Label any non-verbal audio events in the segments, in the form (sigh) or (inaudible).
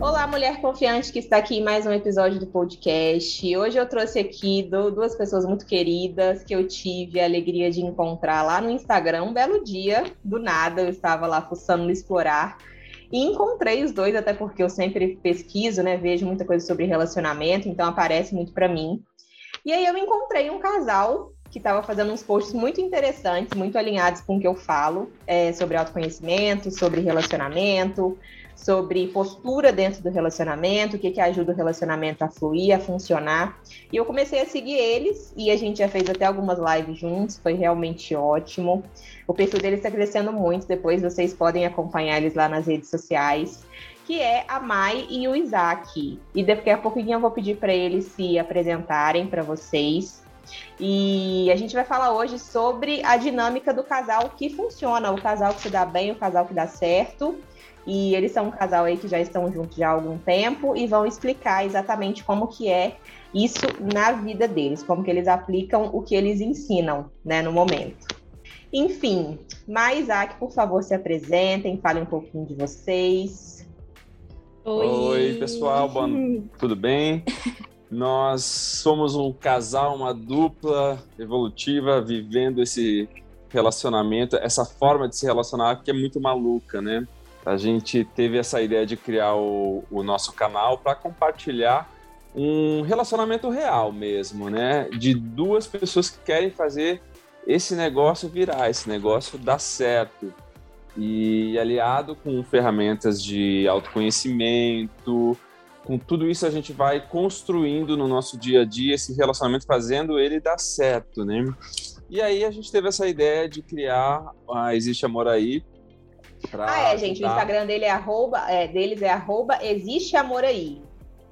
Olá, mulher confiante que está aqui em mais um episódio do podcast. Hoje eu trouxe aqui duas pessoas muito queridas que eu tive a alegria de encontrar lá no Instagram. Um belo dia, do nada, eu estava lá fuçando no Explorar e encontrei os dois, até porque eu sempre pesquiso, né? Vejo muita coisa sobre relacionamento, então aparece muito para mim. E aí eu encontrei um casal que estava fazendo uns posts muito interessantes, muito alinhados com o que eu falo é, sobre autoconhecimento, sobre relacionamento, sobre postura dentro do relacionamento, o que, que ajuda o relacionamento a fluir, a funcionar. E eu comecei a seguir eles e a gente já fez até algumas lives juntos, foi realmente ótimo. O perfil deles está crescendo muito, depois vocês podem acompanhar eles lá nas redes sociais. Que é a Mai e o Isaac. E daqui a pouquinho eu vou pedir para eles se apresentarem para vocês. E a gente vai falar hoje sobre a dinâmica do casal que funciona, o casal que se dá bem, o casal que dá certo. E eles são um casal aí que já estão juntos já há algum tempo e vão explicar exatamente como que é isso na vida deles, como que eles aplicam o que eles ensinam, né, no momento. Enfim, mas Isaac, por favor, se apresentem, falem um pouquinho de vocês. Oi, Oi pessoal, boa... (laughs) tudo bem? Nós somos um casal, uma dupla evolutiva, vivendo esse relacionamento, essa forma de se relacionar que é muito maluca, né? a gente teve essa ideia de criar o, o nosso canal para compartilhar um relacionamento real mesmo, né? De duas pessoas que querem fazer esse negócio virar, esse negócio dar certo. E aliado com ferramentas de autoconhecimento, com tudo isso a gente vai construindo no nosso dia a dia esse relacionamento, fazendo ele dar certo, né? E aí a gente teve essa ideia de criar a Existe Amor Aí ah, é, gente. O Instagram dele é arroba, é, deles é arroba existe amor aí.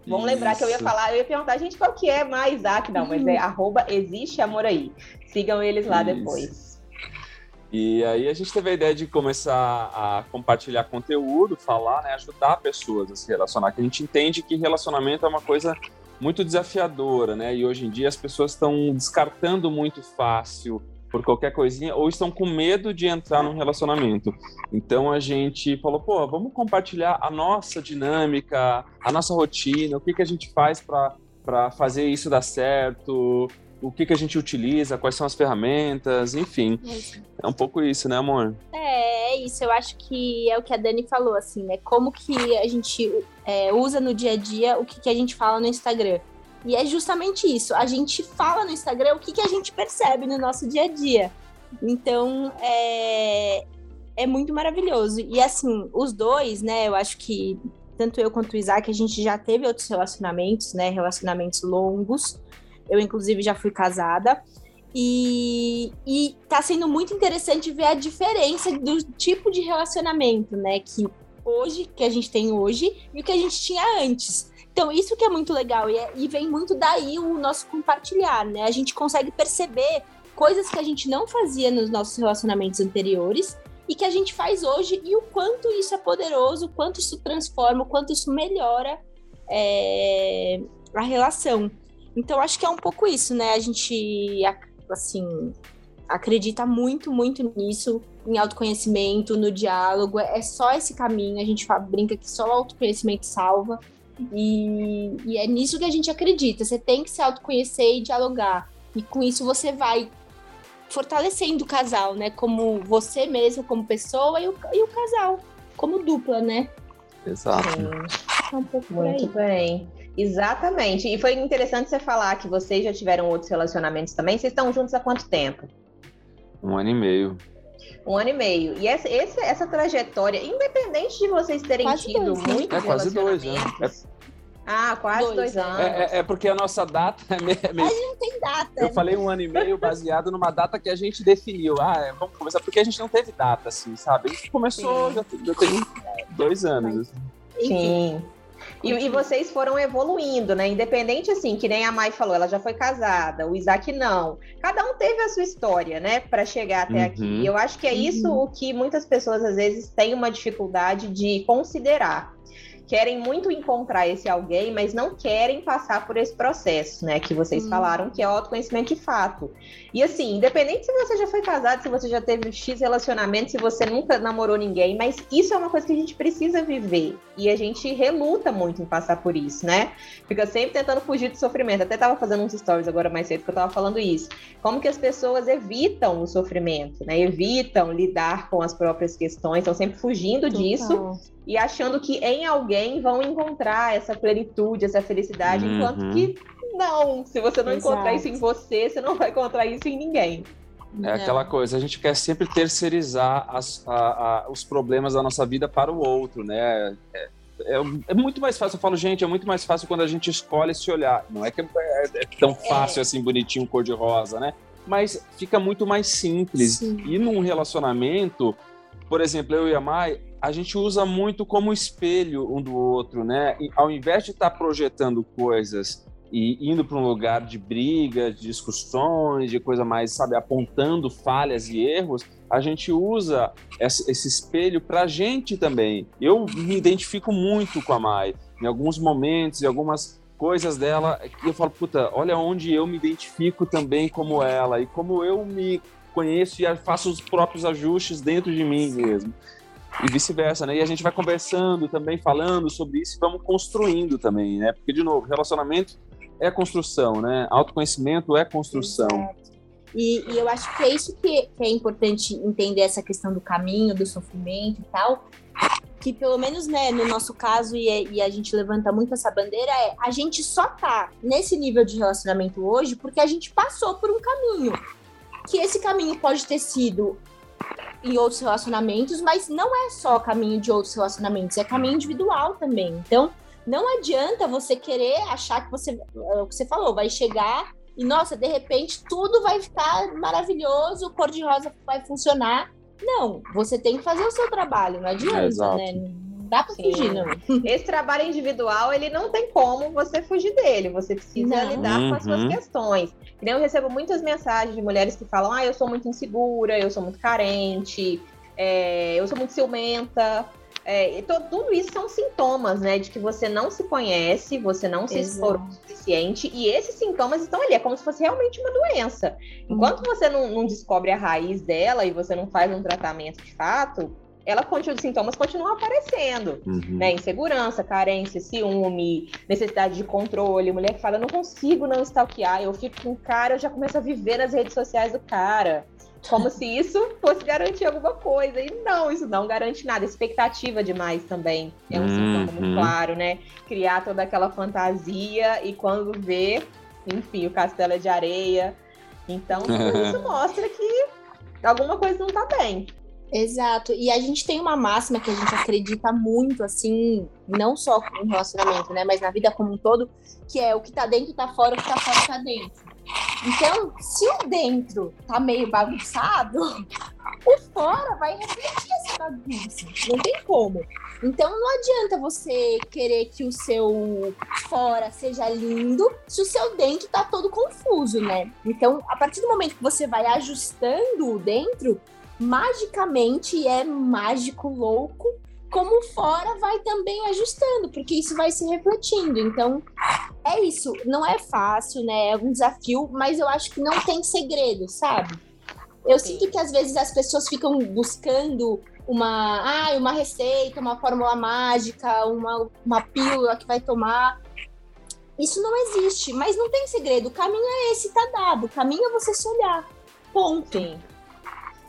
Vamos Isso. lembrar que eu ia falar, eu ia perguntar, gente, qual que é mais Isaac? Não, mas é uhum. arroba existe amor aí. Sigam eles lá Isso. depois. E aí a gente teve a ideia de começar a compartilhar conteúdo, falar, né, ajudar pessoas a se relacionar, que a gente entende que relacionamento é uma coisa muito desafiadora, né? E hoje em dia as pessoas estão descartando muito fácil por qualquer coisinha, ou estão com medo de entrar num relacionamento. Então a gente falou, pô, vamos compartilhar a nossa dinâmica, a nossa rotina, o que, que a gente faz para fazer isso dar certo, o que, que a gente utiliza, quais são as ferramentas, enfim. É um pouco isso, né, amor? É, é isso. Eu acho que é o que a Dani falou, assim, né? Como que a gente é, usa no dia a dia o que, que a gente fala no Instagram. E é justamente isso. A gente fala no Instagram o que, que a gente percebe no nosso dia a dia. Então, é, é muito maravilhoso. E assim, os dois, né? Eu acho que tanto eu quanto o Isaac, a gente já teve outros relacionamentos, né? Relacionamentos longos. Eu, inclusive, já fui casada. E, e tá sendo muito interessante ver a diferença do tipo de relacionamento, né? Que hoje, que a gente tem hoje, e o que a gente tinha antes. Então, isso que é muito legal, e, é, e vem muito daí o nosso compartilhar, né? A gente consegue perceber coisas que a gente não fazia nos nossos relacionamentos anteriores e que a gente faz hoje, e o quanto isso é poderoso, o quanto isso transforma, o quanto isso melhora é, a relação. Então, acho que é um pouco isso, né? A gente, assim, acredita muito, muito nisso, em autoconhecimento, no diálogo. É só esse caminho. A gente brinca que só o autoconhecimento salva. E, e é nisso que a gente acredita. Você tem que se autoconhecer e dialogar. E com isso você vai fortalecendo o casal, né? Como você mesmo, como pessoa, e o, e o casal, como dupla, né? Exato. É, um pouco Muito bem. Exatamente. E foi interessante você falar que vocês já tiveram outros relacionamentos também. Vocês estão juntos há quanto tempo? Um ano e meio. Um ano e meio. E essa, essa, essa trajetória, independente de vocês terem quase tido dois, né? muitos é, quase dois, né? É... Ah, quase dois, dois anos. É, é, é, porque a nossa data é meio... A gente não tem data. Eu falei um ano e meio baseado numa data que a gente definiu. Ah, é, vamos começar, porque a gente não teve data, assim, sabe? A gente começou, já, já tem dois anos. Assim. Sim. E, e, vocês foram evoluindo, né? Independente, assim, que nem a Mai falou, ela já foi casada, o Isaac não. Cada um teve a sua história, né, para chegar até uhum. aqui. E eu acho que é isso uhum. o que muitas pessoas, às vezes, têm uma dificuldade de considerar querem muito encontrar esse alguém, mas não querem passar por esse processo, né? Que vocês hum. falaram, que é autoconhecimento de fato. E assim, independente se você já foi casado, se você já teve X relacionamento, se você nunca namorou ninguém, mas isso é uma coisa que a gente precisa viver. E a gente reluta muito em passar por isso, né? Fica sempre tentando fugir do sofrimento. Até tava fazendo uns stories agora mais cedo que eu tava falando isso. Como que as pessoas evitam o sofrimento, né? Evitam lidar com as próprias questões, estão sempre fugindo Total. disso e achando que em alguém vão encontrar essa plenitude, essa felicidade, uhum. enquanto que não, se você não Exato. encontrar isso em você, você não vai encontrar isso em ninguém. É não. aquela coisa, a gente quer sempre terceirizar as, a, a, os problemas da nossa vida para o outro, né? É, é, é, muito mais fácil, eu falo, gente, é muito mais fácil quando a gente escolhe se olhar. Não é que é, é tão é. fácil assim, bonitinho, cor-de-rosa, né? Mas fica muito mais simples. Sim. E num relacionamento, por exemplo, eu e a Mai, a gente usa muito como espelho um do outro, né? E ao invés de estar tá projetando coisas e indo para um lugar de briga, de discussões, de coisa mais, sabe, apontando falhas e erros, a gente usa esse espelho para a gente também. Eu me identifico muito com a Mai. Em alguns momentos, em algumas coisas dela, eu falo, puta, olha onde eu me identifico também como ela e como eu me conheço e faço os próprios ajustes dentro de mim mesmo e vice-versa, né? E a gente vai conversando também, falando sobre isso e vamos construindo também, né? Porque, de novo, relacionamento é construção, né? Autoconhecimento é construção. E, e, eu acho que é isso que, que, é importante entender essa questão do caminho, do sofrimento e tal. Que pelo menos, né, no nosso caso, e, e, a gente levanta muito essa bandeira, é a gente só tá nesse nível de relacionamento hoje porque a gente passou por um caminho. Que esse caminho pode ter sido em outros relacionamentos, mas não é só caminho de outros relacionamentos, é caminho individual também. Então, não adianta você querer achar que você, é o que você falou, vai chegar e, nossa, de repente tudo vai ficar maravilhoso, o cor-de-rosa vai funcionar. Não, você tem que fazer o seu trabalho, não adianta, é, né? dá pra Sim. fugir, não. (laughs) Esse trabalho individual, ele não tem como você fugir dele. Você precisa não. lidar uhum. com as suas uhum. questões. Eu recebo muitas mensagens de mulheres que falam: ah, eu sou muito insegura, eu sou muito carente, é, eu sou muito ciumenta. É, tudo isso são sintomas, né, de que você não se conhece, você não se explorou o suficiente, e esses sintomas estão ali, é como se fosse realmente uma doença. Enquanto uhum. você não, não descobre a raiz dela e você não faz um tratamento de fato, ela continua, os sintomas continuam aparecendo, uhum. né? Insegurança, carência, ciúme, necessidade de controle. Mulher que fala, eu não consigo não stalkear, eu fico com o cara, eu já começo a viver nas redes sociais do cara. Como se isso (laughs) fosse garantir alguma coisa. E não, isso não garante nada. Expectativa demais também. É um uhum. sintoma muito claro, né? Criar toda aquela fantasia e quando vê, enfim, o castelo é de areia. Então, isso (laughs) mostra que alguma coisa não tá bem. Exato. E a gente tem uma máxima que a gente acredita muito, assim, não só no relacionamento, né? Mas na vida como um todo, que é o que tá dentro tá fora, o que tá fora tá dentro. Então, se o dentro tá meio bagunçado, o fora vai refletir essa bagunça. Não tem como. Então não adianta você querer que o seu fora seja lindo se o seu dentro tá todo confuso, né? Então, a partir do momento que você vai ajustando o dentro, magicamente é mágico, louco, como fora vai também ajustando, porque isso vai se refletindo. Então, é isso. Não é fácil, né? É um desafio, mas eu acho que não tem segredo, sabe? Eu Sim. sinto que às vezes as pessoas ficam buscando uma, ah, uma receita, uma fórmula mágica, uma, uma pílula que vai tomar. Isso não existe, mas não tem segredo. O caminho é esse, tá dado. O caminho é você se olhar. Ponto. Sim.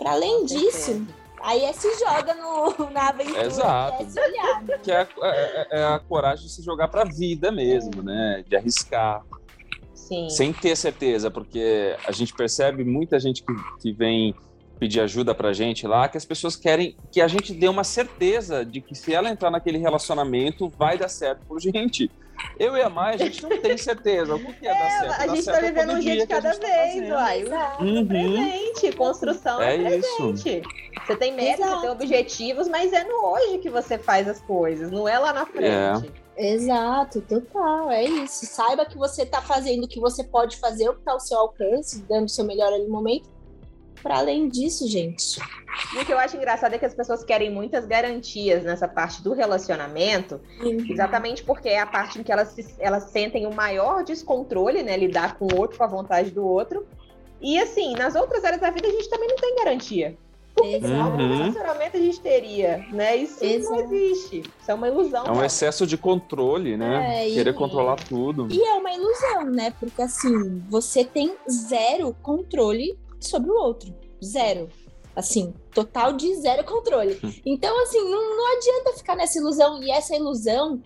Para além disso, aí é se joga no, (laughs) na aventura. Exato. Que é, olhar, né? que é, é, é, a coragem de se jogar para a vida mesmo, né? De arriscar. Sim. Sem ter certeza, porque a gente percebe muita gente que, que vem pedir ajuda pra gente lá, que as pessoas querem que a gente dê uma certeza de que se ela entrar naquele relacionamento, vai dar certo por gente. Eu e a Mai, a gente não tem certeza. O que é, é dar certo? A gente está vivendo um dia de cada tá vez, tá uai. Uhum. Presente, construção é, é presente. Isso. Você tem metas, você tem objetivos, mas é no hoje que você faz as coisas, não é lá na frente. É. Exato, total, é isso. Saiba que você está fazendo o que você pode fazer, o que está ao seu alcance, dando o seu melhor ali no momento. Para além disso, gente, E o que eu acho engraçado é que as pessoas querem muitas garantias nessa parte do relacionamento, uhum. exatamente porque é a parte em que elas, se, elas sentem o maior descontrole, né? Lidar com o outro com a vontade do outro. E assim, nas outras áreas da vida a gente também não tem garantia. Porque uhum. relacionamento a gente teria, né? Isso Exato. não existe. Isso é uma ilusão. É um excesso de controle, né? É, Querer e, controlar tudo. E é uma ilusão, né? Porque assim, você tem zero controle sobre o outro. Zero. Assim, total de zero controle. Hum. Então, assim, não, não adianta ficar nessa ilusão. E essa ilusão,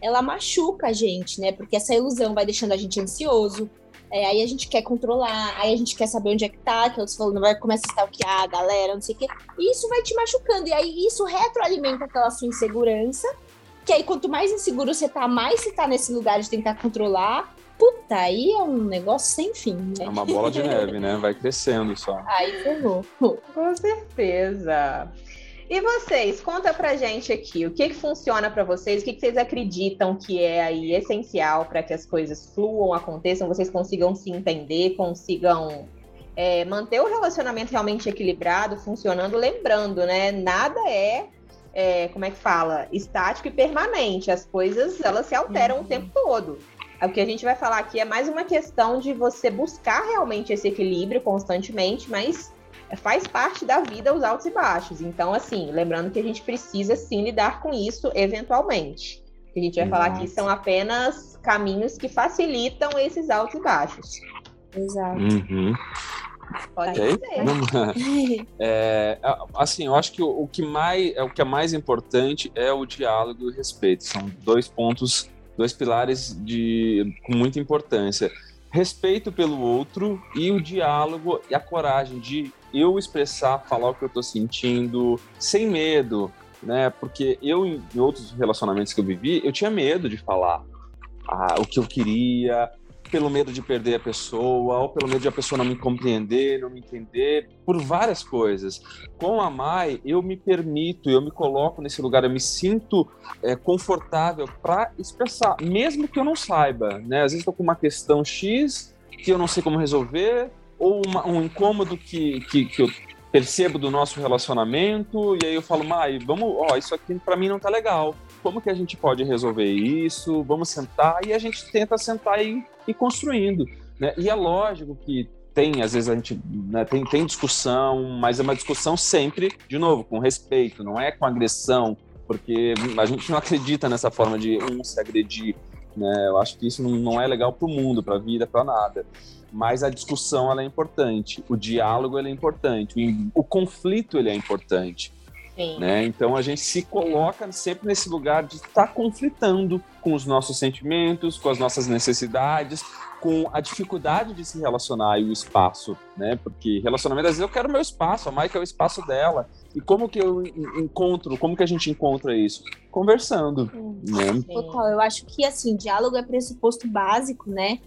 ela machuca a gente, né? Porque essa ilusão vai deixando a gente ansioso, é, aí a gente quer controlar, aí a gente quer saber onde é que tá, que falou, não vai começar a stalkear a galera, não sei o quê. E isso vai te machucando. E aí isso retroalimenta aquela sua insegurança. Que aí quanto mais inseguro você tá, mais você tá nesse lugar de tentar controlar. Puta, aí é um negócio sem fim, né? É uma bola de neve, né? Vai crescendo só. Aí ferrou. Com certeza. E vocês, conta pra gente aqui, o que, que funciona para vocês, o que, que vocês acreditam que é aí essencial para que as coisas fluam, aconteçam, vocês consigam se entender, consigam é, manter o relacionamento realmente equilibrado, funcionando, lembrando, né? Nada é, é, como é que fala, estático e permanente. As coisas, elas se alteram uhum. o tempo todo. O que a gente vai falar aqui é mais uma questão de você buscar realmente esse equilíbrio constantemente, mas faz parte da vida os altos e baixos. Então, assim, lembrando que a gente precisa sim lidar com isso eventualmente. O que a gente vai Exato. falar aqui são apenas caminhos que facilitam esses altos e baixos. Exato. Uhum. Pode okay. ser. (laughs) É, assim, eu acho que o, o, que mais, é, o que é mais importante é o diálogo e o respeito. São dois pontos, dois pilares de, com muita importância respeito pelo outro e o diálogo e a coragem de eu expressar, falar o que eu tô sentindo, sem medo, né? Porque eu, em outros relacionamentos que eu vivi, eu tinha medo de falar ah, o que eu queria, pelo medo de perder a pessoa, ou pelo medo de a pessoa não me compreender, não me entender, por várias coisas. Com a Mai, eu me permito, eu me coloco nesse lugar, eu me sinto é, confortável para expressar, mesmo que eu não saiba, né? Às vezes estou com uma questão X que eu não sei como resolver, ou uma, um incômodo que, que, que eu percebo do nosso relacionamento, e aí eu falo, Mai, vamos, ó, isso aqui para mim não tá legal. Como que a gente pode resolver isso? Vamos sentar e a gente tenta sentar e ir construindo, né? E é lógico que tem, às vezes a gente né, tem, tem discussão, mas é uma discussão sempre, de novo, com respeito, não é com agressão, porque a gente não acredita nessa forma de um se agredir, né? Eu acho que isso não, é legal para o mundo, para a vida, para nada mas a discussão ela é importante, o diálogo ele é importante, o, o conflito ele é importante. Né? Então a gente se coloca sempre nesse lugar de estar tá conflitando com os nossos sentimentos, com as nossas necessidades, com a dificuldade de se relacionar e o espaço, né? Porque relacionamento, às vezes eu quero meu espaço, a Mike é o espaço dela. E como que eu encontro, como que a gente encontra isso? Conversando, hum, né? Total, eu acho que, assim, diálogo é pressuposto básico, né?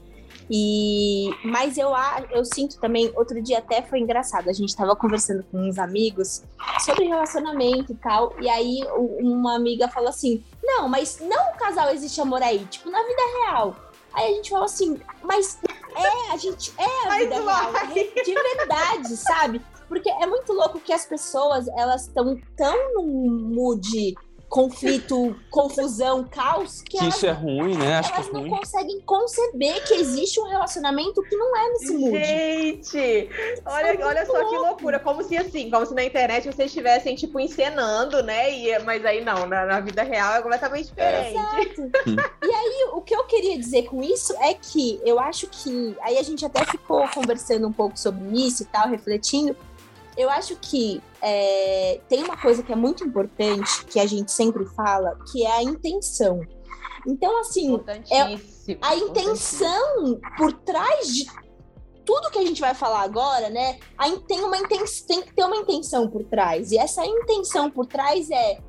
E mas eu eu sinto também, outro dia até foi engraçado, a gente estava conversando com uns amigos sobre relacionamento e tal, e aí uma amiga falou assim: "Não, mas não o casal existe amor aí, tipo na vida real". Aí a gente falou assim: "Mas é, a gente é a vida real, é de verdade, sabe? Porque é muito louco que as pessoas, elas estão tão num mood conflito, confusão, caos, que, que elas, isso é ruim, né? Acho elas que é não ruim. conseguem conceber que existe um relacionamento que não é nesse mood. Gente, olha, é olha só louco. que loucura, como se assim, como se na internet vocês estivessem tipo encenando, né? E, mas aí não, na, na vida real é completamente diferente. Exato. (laughs) e aí, o que eu queria dizer com isso é que eu acho que aí a gente até ficou conversando um pouco sobre isso e tal, refletindo eu acho que é, tem uma coisa que é muito importante, que a gente sempre fala, que é a intenção. Então, assim, é a intenção por trás de tudo que a gente vai falar agora, né? Tem, uma intenção, tem que ter uma intenção por trás. E essa intenção por trás é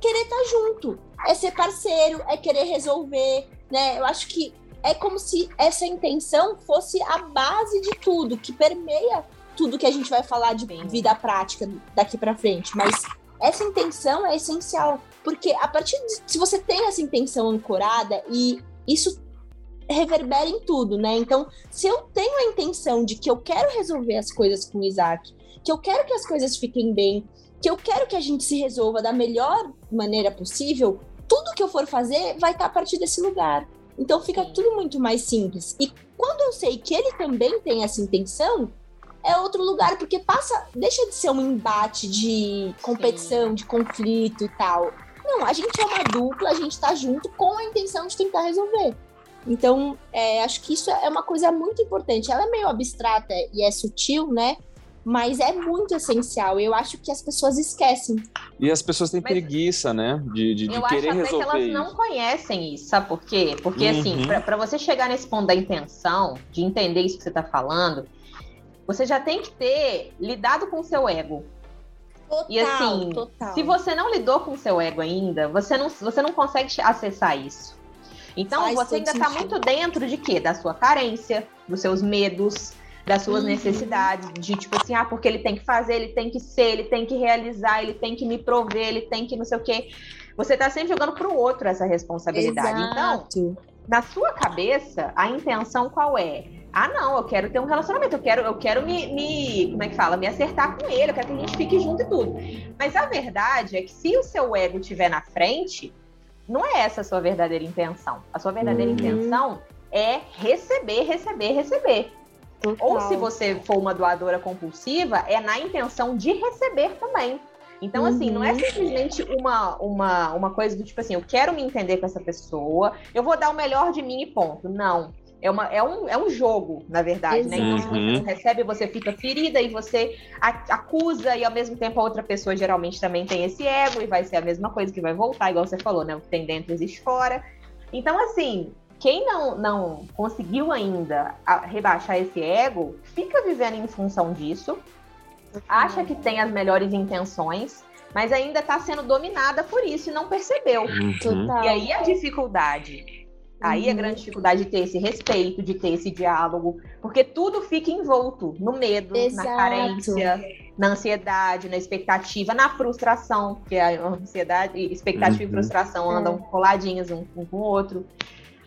querer estar tá junto, é ser parceiro, é querer resolver, né? Eu acho que é como se essa intenção fosse a base de tudo, que permeia tudo que a gente vai falar de vida prática daqui para frente, mas essa intenção é essencial, porque a partir de se você tem essa intenção ancorada e isso reverbera em tudo, né? Então, se eu tenho a intenção de que eu quero resolver as coisas com o Isaac, que eu quero que as coisas fiquem bem, que eu quero que a gente se resolva da melhor maneira possível, tudo que eu for fazer vai estar a partir desse lugar. Então fica tudo muito mais simples. E quando eu sei que ele também tem essa intenção, é outro lugar, porque passa, deixa de ser um embate de competição, Sim. de conflito e tal. Não, a gente é uma dupla, a gente tá junto com a intenção de tentar resolver. Então, é, acho que isso é uma coisa muito importante. Ela é meio abstrata e é sutil, né? Mas é muito essencial. Eu acho que as pessoas esquecem. E as pessoas têm Mas preguiça, né? De, de, de eu querer acho até que elas isso. não conhecem isso, sabe por quê? Porque, assim, uhum. assim, para você chegar nesse ponto da intenção, de entender isso que você está falando, você já tem que ter lidado com o seu ego. Total, e assim, total. se você não lidou com o seu ego ainda, você não, você não consegue acessar isso. Então, Faz você ainda está muito dentro de quê? Da sua carência, dos seus medos, das suas uhum. necessidades, de tipo assim, ah, porque ele tem que fazer, ele tem que ser, ele tem que realizar, ele tem que me prover, ele tem que não sei o quê. Você está sempre jogando para o outro essa responsabilidade. Exato. Então, na sua cabeça, a intenção qual é? Ah, não, eu quero ter um relacionamento, eu quero, eu quero me, me, como é que fala, me acertar com ele, eu quero que a gente fique junto e tudo. Mas a verdade é que se o seu ego estiver na frente, não é essa a sua verdadeira intenção. A sua verdadeira uhum. intenção é receber, receber, receber. Total. Ou se você for uma doadora compulsiva, é na intenção de receber também. Então, uhum. assim, não é uhum. simplesmente uma, uma, uma coisa do tipo assim, eu quero me entender com essa pessoa, eu vou dar o melhor de mim e ponto. Não. É, uma, é, um, é um jogo, na verdade, né? Então, se você não recebe, você fica ferida e você acusa, e ao mesmo tempo a outra pessoa geralmente também tem esse ego, e vai ser a mesma coisa que vai voltar, igual você falou, né? O que tem dentro existe fora. Então, assim, quem não, não conseguiu ainda rebaixar esse ego, fica vivendo em função disso, acha que tem as melhores intenções, mas ainda está sendo dominada por isso e não percebeu. Uhum. E aí a dificuldade Aí uhum. a grande dificuldade de ter esse respeito, de ter esse diálogo, porque tudo fica envolto no medo, Exato. na carência, na ansiedade, na expectativa, na frustração, porque a ansiedade, expectativa uhum. e frustração andam é. coladinhas um, um, com o outro.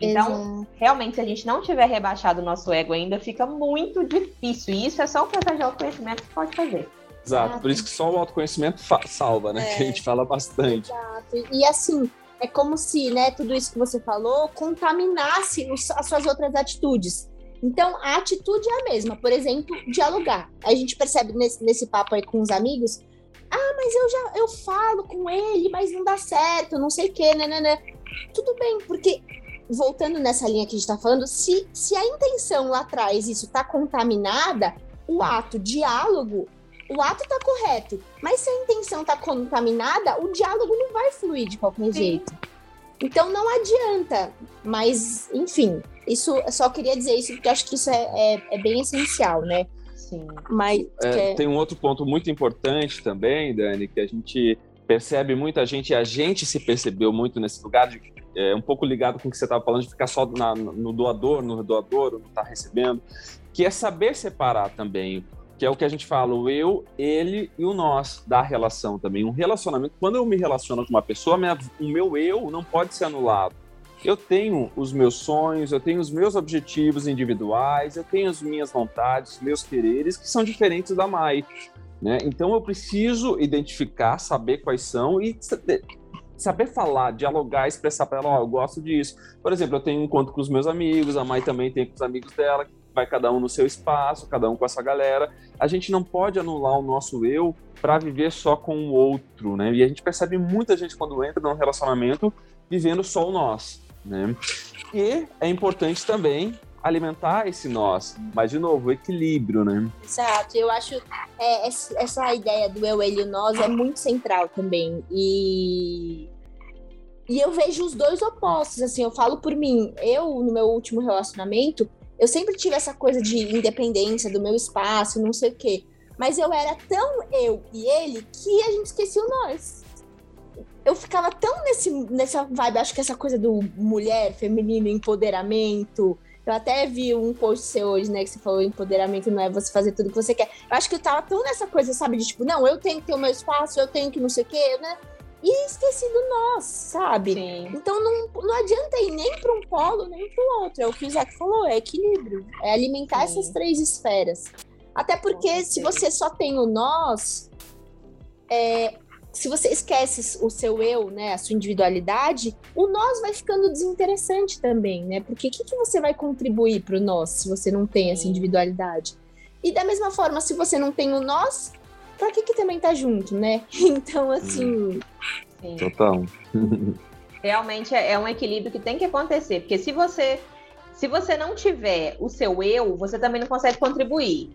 Então, Exato. realmente, se a gente não tiver rebaixado o nosso ego ainda, fica muito difícil. E isso é só o processo de autoconhecimento que pode fazer. Exato, por isso que só o autoconhecimento salva, né? É. Que a gente fala bastante. Exato. E assim, é como se, né, tudo isso que você falou contaminasse os, as suas outras atitudes. Então, a atitude é a mesma. Por exemplo, dialogar. A gente percebe nesse, nesse papo aí com os amigos. Ah, mas eu já eu falo com ele, mas não dá certo, não sei o quê, né, né, né. Tudo bem, porque voltando nessa linha que a gente está falando, se, se a intenção lá atrás isso está contaminada, o ato diálogo o ato tá correto, mas se a intenção tá contaminada, o diálogo não vai fluir de qualquer Sim. jeito. Então não adianta. Mas, enfim, isso eu só queria dizer isso porque acho que isso é, é, é bem essencial, né? Sim. Mas é, tem um outro ponto muito importante também, Dani, que a gente percebe muita gente, e a gente se percebeu muito nesse lugar de é, um pouco ligado com o que você estava falando de ficar só na, no doador, no doador, não tá recebendo, que é saber separar também que é o que a gente fala, o eu, ele e o nós da relação também. Um relacionamento, quando eu me relaciono com uma pessoa, minha, o meu eu não pode ser anulado. Eu tenho os meus sonhos, eu tenho os meus objetivos individuais, eu tenho as minhas vontades, meus quereres, que são diferentes da Mai. Né? Então eu preciso identificar, saber quais são e saber falar, dialogar, expressar para ela, ó, oh, eu gosto disso. Por exemplo, eu tenho um encontro com os meus amigos, a Mai também tem com os amigos dela, vai cada um no seu espaço, cada um com essa galera. A gente não pode anular o nosso eu para viver só com o outro, né? E a gente percebe muita gente quando entra num relacionamento vivendo só o nós, né? E é importante também alimentar esse nós, mas de novo, o equilíbrio, né? Exato, eu acho é, essa ideia do eu, ele e o nós é muito central também e e eu vejo os dois opostos, assim, eu falo por mim, eu no meu último relacionamento eu sempre tive essa coisa de independência do meu espaço, não sei o quê. Mas eu era tão eu e ele que a gente esquecia o nós. Eu ficava tão nesse, nessa vibe, acho que essa coisa do mulher, feminino, empoderamento. Eu até vi um post seu hoje, né, que você falou empoderamento não é você fazer tudo que você quer. Eu acho que eu tava tão nessa coisa, sabe, de tipo, não, eu tenho que ter o meu espaço, eu tenho que não sei o quê, né? E esquecido nós, sabe? Sim. Então não, não adianta ir nem para um polo nem para o outro. É o que o Isaac falou, é equilíbrio. É alimentar Sim. essas três esferas. Até porque se você só tem o nós, é, se você esquece o seu eu, né, a sua individualidade, o nós vai ficando desinteressante também, né? Porque o que, que você vai contribuir para o nós se você não tem essa individualidade? E da mesma forma, se você não tem o nós, para que que também tá junto, né? (laughs) Então, assim. Sim. Total. (laughs) Realmente é, é um equilíbrio que tem que acontecer, porque se você se você não tiver o seu eu, você também não consegue contribuir.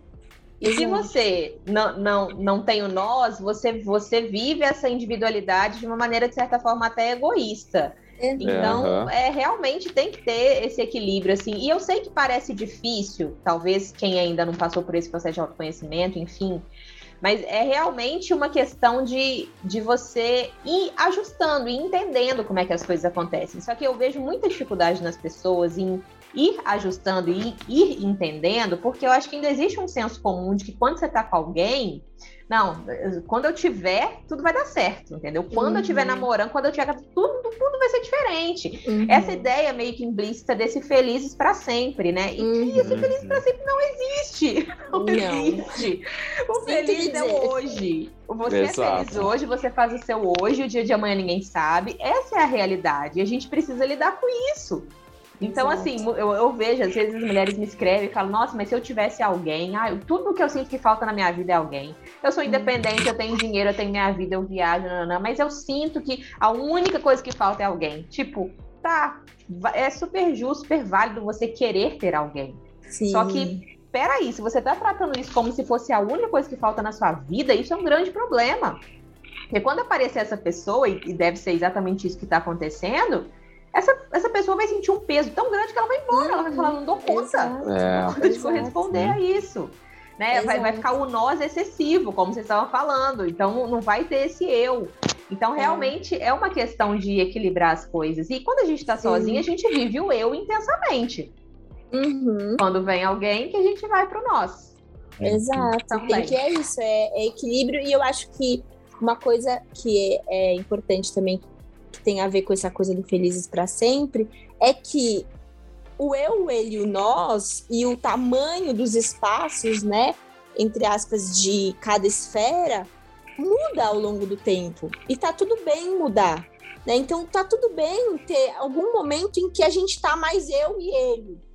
E se você não, não, não tem o nós, você, você vive essa individualidade de uma maneira, de certa forma, até egoísta. Então, uhum. é, realmente tem que ter esse equilíbrio, assim. E eu sei que parece difícil, talvez quem ainda não passou por esse processo de autoconhecimento, enfim. Mas é realmente uma questão de, de você ir ajustando e entendendo como é que as coisas acontecem. Só que eu vejo muita dificuldade nas pessoas em ir ajustando e ir entendendo, porque eu acho que ainda existe um senso comum de que quando você está com alguém, não, quando eu tiver, tudo vai dar certo, entendeu? Quando uhum. eu estiver namorando, quando eu tiver. Tudo, tudo vai ser diferente. Uhum. Essa ideia meio que implícita desse felizes para sempre, né? E uhum. esse felizes para sempre não existe. (laughs) Não, não. existe. O feliz é o hoje. Você Exato. é feliz hoje, você faz o seu hoje, o dia de amanhã ninguém sabe. Essa é a realidade. E a gente precisa lidar com isso. Então, Exato. assim, eu, eu, vejo, às vezes as mulheres me escrevem e falam, nossa, mas se eu tivesse alguém, ah, tudo que eu sinto que falta na minha vida é alguém. Eu sou independente, eu tenho dinheiro, eu tenho minha vida, eu viajo, não, não, mas eu sinto que a única coisa que falta é alguém. Tipo, tá, é super justo, super válido você querer ter alguém. Sim. Só que, peraí, se você tá tratando isso como se fosse a única coisa que falta na sua vida, isso é um grande problema. Porque quando aparecer essa pessoa, e deve ser exatamente isso que está acontecendo, essa, essa pessoa vai sentir um peso tão grande que ela vai embora. Ela vai falar, não dou conta. É. de corresponder a isso. Né? Vai, vai ficar o nós excessivo, como vocês estavam falando. Então, não vai ter esse eu. Então, é. realmente, é, é uma questão de equilibrar as coisas. E quando a gente está sozinha, a gente vive o eu intensamente. Uhum. Quando vem alguém, que a gente vai para o nós. Exato. Tem que é isso, é, é, equilíbrio. E eu acho que uma coisa que é, é importante também que tem a ver com essa coisa do felizes para sempre, é que o eu, ele o nós e o tamanho dos espaços, né, entre aspas, de cada esfera, muda ao longo do tempo. E tá tudo bem mudar. Né? Então tá tudo bem ter algum momento em que a gente tá mais eu e ele.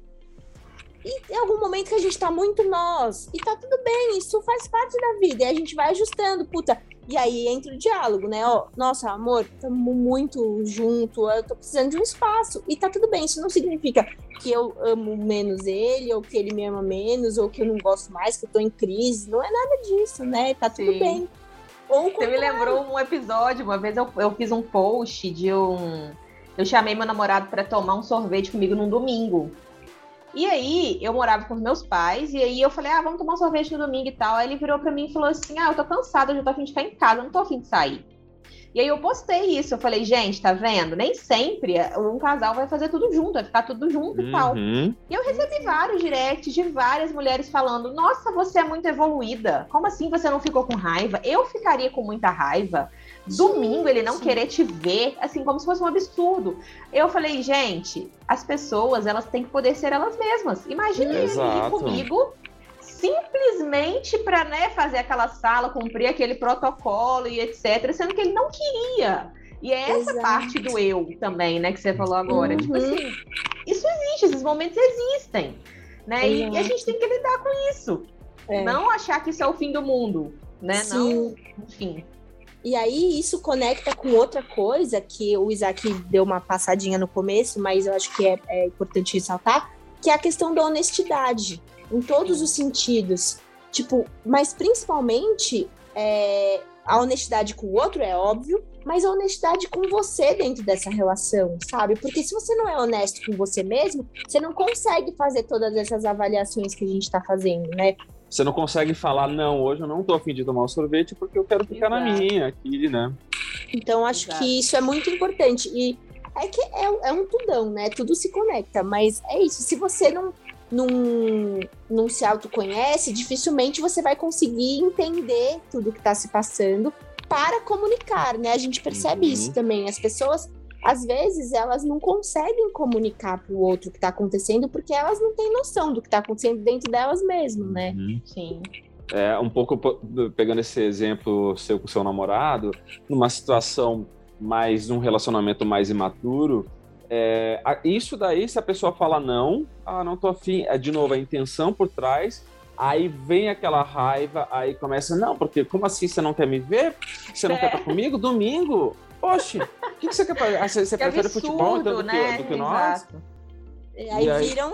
E algum momento que a gente tá muito nós. E tá tudo bem, isso faz parte da vida. E a gente vai ajustando. Puta, e aí entra o diálogo, né? Ó, nossa, amor, estamos muito junto, eu tô precisando de um espaço. E tá tudo bem, isso não significa que eu amo menos ele, ou que ele me ama menos, ou que eu não gosto mais, que eu tô em crise. Não é nada disso, né? Tá tudo Sim. bem. Ou Você me lembrou um episódio, uma vez eu, eu fiz um post de um. Eu chamei meu namorado para tomar um sorvete comigo num domingo. E aí, eu morava com os meus pais, e aí eu falei, ah, vamos tomar um sorvete no domingo e tal. Aí ele virou pra mim e falou assim: ah, eu tô cansada, eu já tô afim de ficar em casa, eu não tô afim de sair. E aí eu postei isso, eu falei, gente, tá vendo? Nem sempre um casal vai fazer tudo junto, vai ficar tudo junto uhum. e tal. E eu recebi vários directs de várias mulheres falando, nossa, você é muito evoluída. Como assim você não ficou com raiva? Eu ficaria com muita raiva domingo ele não querer te ver, assim, como se fosse um absurdo. Eu falei, gente, as pessoas, elas têm que poder ser elas mesmas. Imagina ele vir comigo simplesmente para né, fazer aquela sala, cumprir aquele protocolo e etc, sendo que ele não queria. E é essa Exato. parte do eu também, né, que você falou agora. Tipo uhum. Tipo assim, isso existe, esses momentos existem, né? E, e, a gente tem que lidar com isso. É. Não achar que isso é o fim do mundo, né? Sim. Não, enfim. E aí isso conecta com outra coisa que o Isaac deu uma passadinha no começo, mas eu acho que é, é importante ressaltar, que é a questão da honestidade, em todos os sentidos. Tipo, mas principalmente é, a honestidade com o outro, é óbvio, mas a honestidade com você dentro dessa relação, sabe? Porque se você não é honesto com você mesmo, você não consegue fazer todas essas avaliações que a gente está fazendo, né? Você não consegue falar, não, hoje eu não tô afim de tomar um sorvete porque eu quero ficar Exato. na minha aqui, né? Então, acho Exato. que isso é muito importante. E é que é, é um tudão, né? Tudo se conecta, mas é isso. Se você não, não, não se autoconhece, dificilmente você vai conseguir entender tudo que está se passando para comunicar, né? A gente percebe uhum. isso também. As pessoas às vezes elas não conseguem comunicar para o outro o que está acontecendo porque elas não têm noção do que está acontecendo dentro delas mesmas, né? Uhum. Sim. É, um pouco pegando esse exemplo seu com seu namorado, numa situação mais, num relacionamento mais imaturo, é, isso daí, se a pessoa fala não, ah, não tô afim, é de novo a intenção por trás, aí vem aquela raiva, aí começa, não, porque como assim você não quer me ver? Você não é. quer estar comigo? Domingo? Oxe, o que, que, você quer fazer? Ah, você, você prefere absurdo, futebol então, do, né? que, do que nós? E aí, e aí viram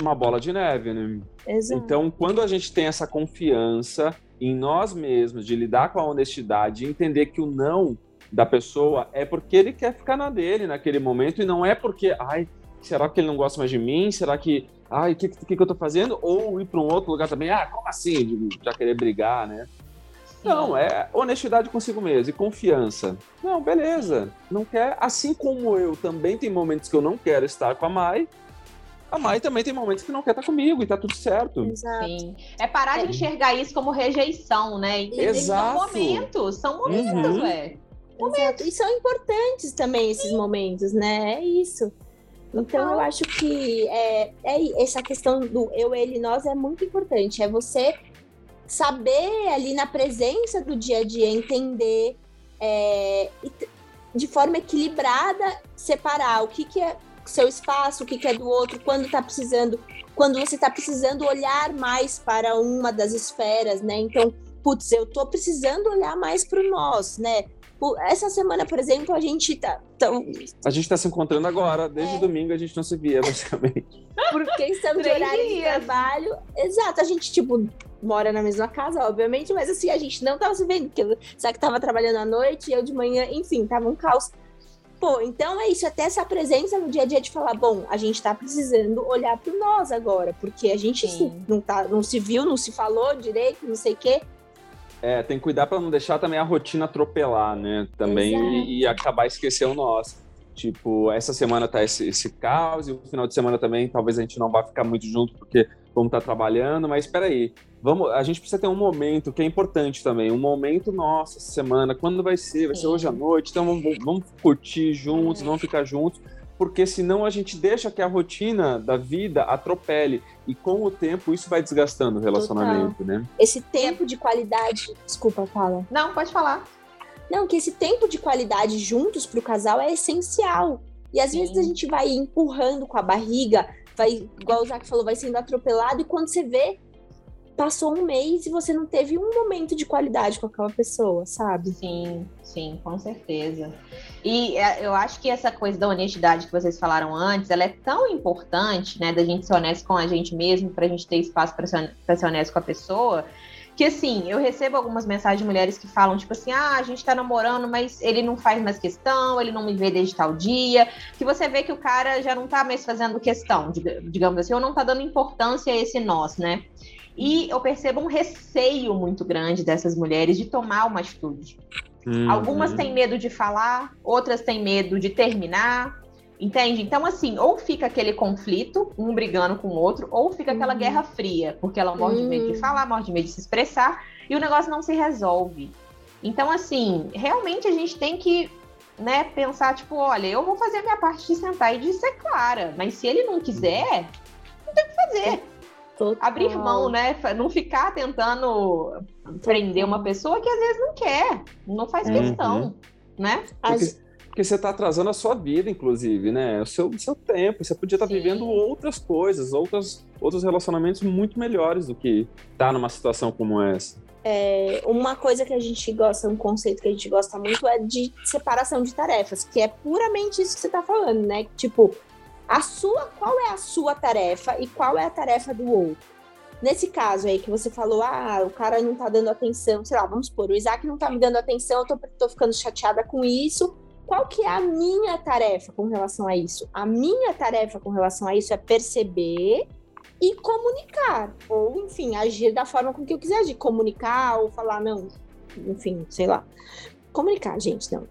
uma bola de neve, né? Exato. Então, quando a gente tem essa confiança em nós mesmos, de lidar com a honestidade, de entender que o não da pessoa é porque ele quer ficar na dele naquele momento e não é porque, ai, será que ele não gosta mais de mim? Será que, ai, o que, que, que, eu tô fazendo? Ou ir para um outro lugar também, ah, como assim? Já querer brigar, né? Não, é honestidade consigo mesmo e confiança. Não, beleza. Não quer. Assim como eu também tem momentos que eu não quero estar com a Mai, a Mai também tem momentos que não quer estar comigo e tá tudo certo. Exato. Sim. É parar de é. enxergar isso como rejeição, né? Exato. São momentos, são momentos, uhum. ué. Exato. E são importantes também esses Sim. momentos, né? É isso. Então, eu acho que é, é, essa questão do eu, ele, nós é muito importante. É você saber ali na presença do dia a dia entender é, de forma equilibrada separar o que, que é seu espaço, o que, que é do outro, quando está precisando, quando você está precisando olhar mais para uma das esferas, né? Então, putz, eu tô precisando olhar mais para o nós, né? Essa semana, por exemplo, a gente tá. Tão... A gente tá se encontrando agora. Desde é. domingo a gente não se via, basicamente. Por questão de horário de trabalho. Exato, a gente, tipo, mora na mesma casa, obviamente, mas assim, a gente não tava se vendo, porque sabe que tava trabalhando à noite e eu de manhã, enfim, tava um caos. Pô, então é isso, até essa presença no dia a dia de falar, bom, a gente tá precisando olhar pro nós agora, porque a gente não, tá, não se viu, não se falou direito, não sei o quê. É, tem que cuidar para não deixar também a rotina atropelar, né? Também e, e, acabar esquecendo o nosso. Tipo, essa semana tá esse, esse caos e o final de semana também talvez a gente não vá ficar muito junto porque vamos estar tá trabalhando, mas espera aí. Vamos, a gente precisa ter um momento que é importante também, um momento nosso essa semana, quando vai ser? Vai ser hoje à noite, então vamos, vamos curtir juntos, vamos ficar juntos porque senão a gente deixa que a rotina da vida atropele. E com o tempo isso vai desgastando o relacionamento, Total. né? Esse tempo de qualidade. Desculpa, fala. Não, pode falar. Não, que esse tempo de qualidade juntos para o casal é essencial. E às Sim. vezes a gente vai empurrando com a barriga, vai, igual o Zac falou, vai sendo atropelado, e quando você vê, passou um mês e você não teve um momento de qualidade com aquela pessoa, sabe? Sim, sim, com certeza. E é, eu acho que essa coisa da honestidade que vocês falaram antes, ela é tão importante, né, da gente ser honesto com a gente mesmo, pra gente ter espaço para ser, pra ser honesto com a pessoa, que assim, eu recebo algumas mensagens de mulheres que falam, tipo assim, ah, a gente tá namorando, mas ele não faz mais questão, ele não me vê desde tal dia, que você vê que o cara já não tá mais fazendo questão, digamos assim, ou não tá dando importância a esse nós, né? E eu percebo um receio muito grande dessas mulheres de tomar uma atitude. Uhum. Algumas têm medo de falar, outras têm medo de terminar, entende? Então, assim, ou fica aquele conflito, um brigando com o outro, ou fica aquela uhum. guerra fria, porque ela morre uhum. de medo de falar, morre de medo de se expressar, e o negócio não se resolve. Então, assim, realmente a gente tem que né, pensar, tipo, olha, eu vou fazer a minha parte de sentar e de ser clara, mas se ele não quiser, não tem o que fazer. Total. Abrir mão, né? Não ficar tentando prender uma pessoa que às vezes não quer, não faz uhum. questão, né? Porque, porque, você está atrasando a sua vida, inclusive, né? O seu, o seu tempo. Você podia estar tá vivendo outras coisas, outras, outros relacionamentos muito melhores do que estar tá numa situação como essa. É, uma coisa que a gente gosta, um conceito que a gente gosta muito é de separação de tarefas, que é puramente isso que você está falando, né? Tipo, a sua, qual é a sua tarefa e qual é a tarefa do outro. Nesse caso aí que você falou, ah, o cara não tá dando atenção, sei lá, vamos supor, o Isaac não tá me dando atenção, eu tô, tô ficando chateada com isso. Qual que é a minha tarefa com relação a isso? A minha tarefa com relação a isso é perceber e comunicar, ou enfim, agir da forma com que eu quiser agir, comunicar ou falar não, enfim, sei lá comunicar, gente, não.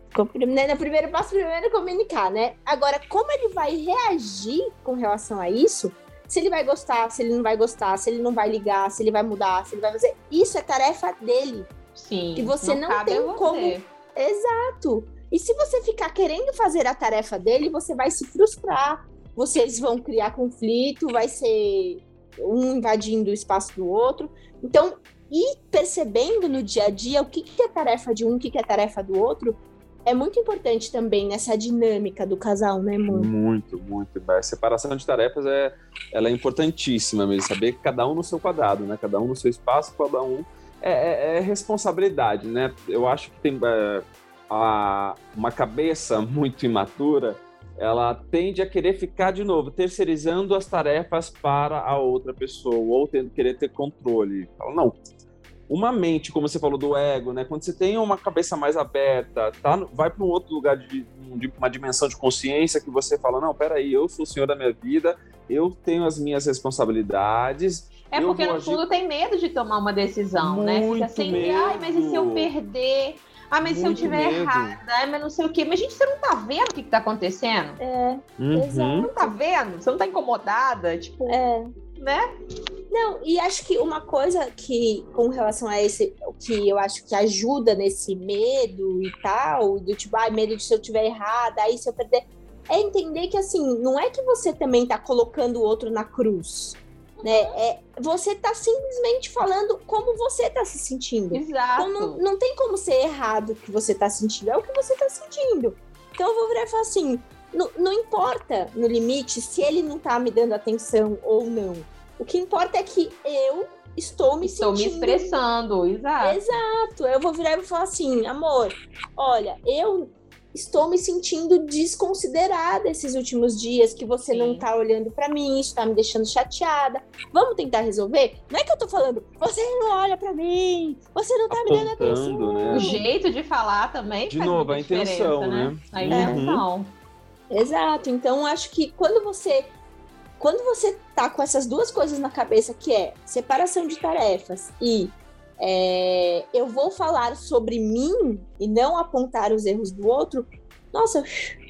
Né, no primeiro passo, primeiro é comunicar, né? Agora, como ele vai reagir com relação a isso? Se ele vai gostar, se ele não vai gostar, se ele não vai ligar, se ele vai mudar, se ele vai fazer. Isso é tarefa dele. Sim. E você não, não tem como. Exato. E se você ficar querendo fazer a tarefa dele, você vai se frustrar, vocês vão criar conflito, vai ser um invadindo o espaço do outro. Então, ir percebendo no dia a dia o que, que é tarefa de um, o que, que é tarefa do outro, é muito importante também nessa dinâmica do casal, né, amor? Muito, muito. A separação de tarefas é, ela é importantíssima mesmo, saber que cada um no seu quadrado, né? Cada um no seu espaço, cada um é, é, é responsabilidade, né? Eu acho que tem é, a, uma cabeça (laughs) muito imatura, ela tende a querer ficar de novo terceirizando as tarefas para a outra pessoa ou tendo querer ter controle. Fala, não, uma mente, como você falou do ego, né? Quando você tem uma cabeça mais aberta, tá, vai para um outro lugar de, de, uma dimensão de consciência que você fala, não, peraí, eu sou o senhor da minha vida, eu tenho as minhas responsabilidades. É porque no agir... fundo tem medo de tomar uma decisão, Muito né? Fica sempre, ai, mas e se eu perder? Ah, mas Muito se eu tiver medo. errada, ah, mas não sei o quê. Mas, gente, você não tá vendo o que, que tá acontecendo? É. Uhum. Exato. Não tá vendo? Você não tá incomodada? Tipo, é. Né? Não, e acho que uma coisa que, com relação a esse, que eu acho que ajuda nesse medo e tal, do tipo, ai, medo de se eu tiver errada, aí se eu perder, é entender que, assim, não é que você também tá colocando o outro na cruz, né? É, você tá simplesmente falando como você tá se sentindo. Exato. Então não, não tem como ser errado o que você tá sentindo, é o que você tá sentindo. Então eu vou virar e falar assim, não, não importa, no limite, se ele não tá me dando atenção ou não o que importa é que eu estou me estou sentindo... me expressando, exato. Exato. Eu vou virar e vou falar assim, amor, olha, eu estou me sentindo desconsiderada esses últimos dias, que você Sim. não tá olhando para mim, isso tá me deixando chateada. Vamos tentar resolver? Não é que eu tô falando, você não olha para mim, você não tá Apontando, me dando atenção. Né? O jeito de falar também De novo, a intenção, né? né? A intenção. Uhum. Exato. Então, acho que quando você quando você tá com essas duas coisas na cabeça, que é separação de tarefas e é, eu vou falar sobre mim e não apontar os erros do outro, nossa,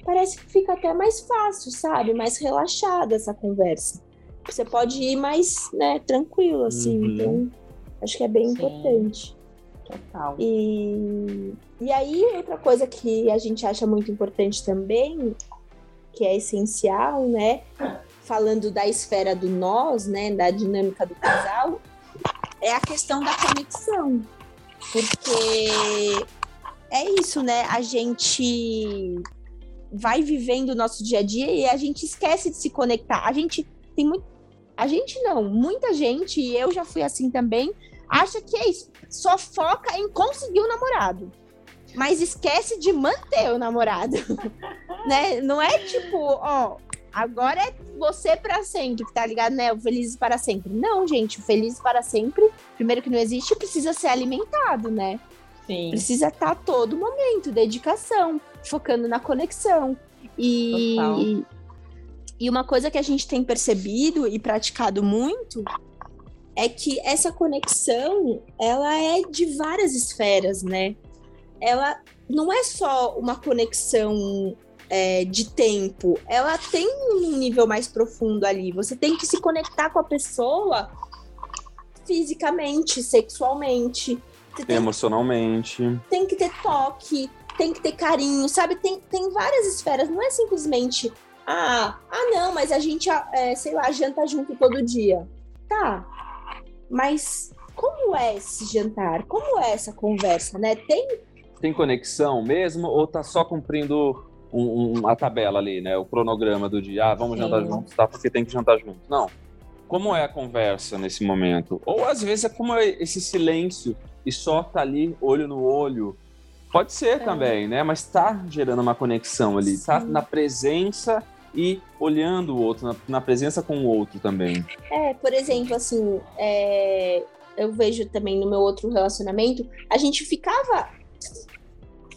parece que fica até mais fácil, sabe? Mais relaxada essa conversa. Você pode ir mais, né, tranquilo, assim. Uhum. Então, acho que é bem Sim. importante. Total. E, e aí, outra coisa que a gente acha muito importante também, que é essencial, né? falando da esfera do nós, né, da dinâmica do casal, é a questão da conexão. Porque é isso, né? A gente vai vivendo o nosso dia a dia e a gente esquece de se conectar. A gente tem muito. A gente não, muita gente, e eu já fui assim também, acha que é isso. Só foca em conseguir o namorado. Mas esquece de manter o namorado. (laughs) né? Não é tipo, ó, agora é você para sempre, tá ligado, né? O Felizes para sempre. Não, gente, o Felizes para sempre, primeiro que não existe, precisa ser alimentado, né? Sim. Precisa estar tá todo momento, dedicação, focando na conexão. E, Total. e uma coisa que a gente tem percebido e praticado muito é que essa conexão, ela é de várias esferas, né? Ela não é só uma conexão é, de tempo, ela tem um nível mais profundo ali. Você tem que se conectar com a pessoa fisicamente, sexualmente. Tem, emocionalmente. Tem que ter toque, tem que ter carinho, sabe? Tem, tem várias esferas, não é simplesmente. Ah, ah, não, mas a gente, é, sei lá, janta junto todo dia. Tá. Mas como é esse jantar? Como é essa conversa, né? Tem. Tem conexão mesmo ou tá só cumprindo um, uma tabela ali, né? O cronograma do dia, ah, vamos Sim. jantar juntos, tá? Porque tem que jantar juntos. Não. Como é a conversa nesse momento? Ou às vezes é como é esse silêncio e só tá ali olho no olho. Pode ser é. também, né? Mas tá gerando uma conexão ali, tá Sim. tá na presença e olhando o outro, na, na, presença com o outro também. É, por exemplo, assim, é, eu vejo também no meu outro relacionamento, a gente ficava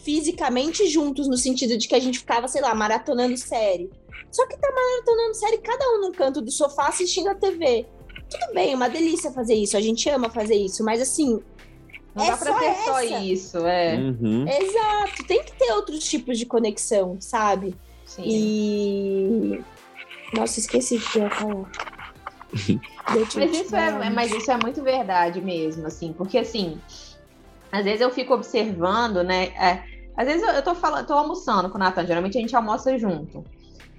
fisicamente juntos, no sentido de que a gente ficava, sei lá, maratonando série. Só que tá maratonando série, cada um num canto do sofá assistindo a TV. Tudo bem, é uma delícia fazer isso, a gente ama fazer isso, mas assim. Não é dá pra ter só isso, é. Uhum. Exato, tem que ter outros tipos de conexão, sabe? Sim. E. Nossa, esqueci o que eu ia falar. (laughs) mas, isso é, mas isso é muito verdade mesmo, assim, porque assim, às vezes eu fico observando, né? É, Às vezes eu, eu tô falando, tô almoçando com o Natan, geralmente a gente almoça junto.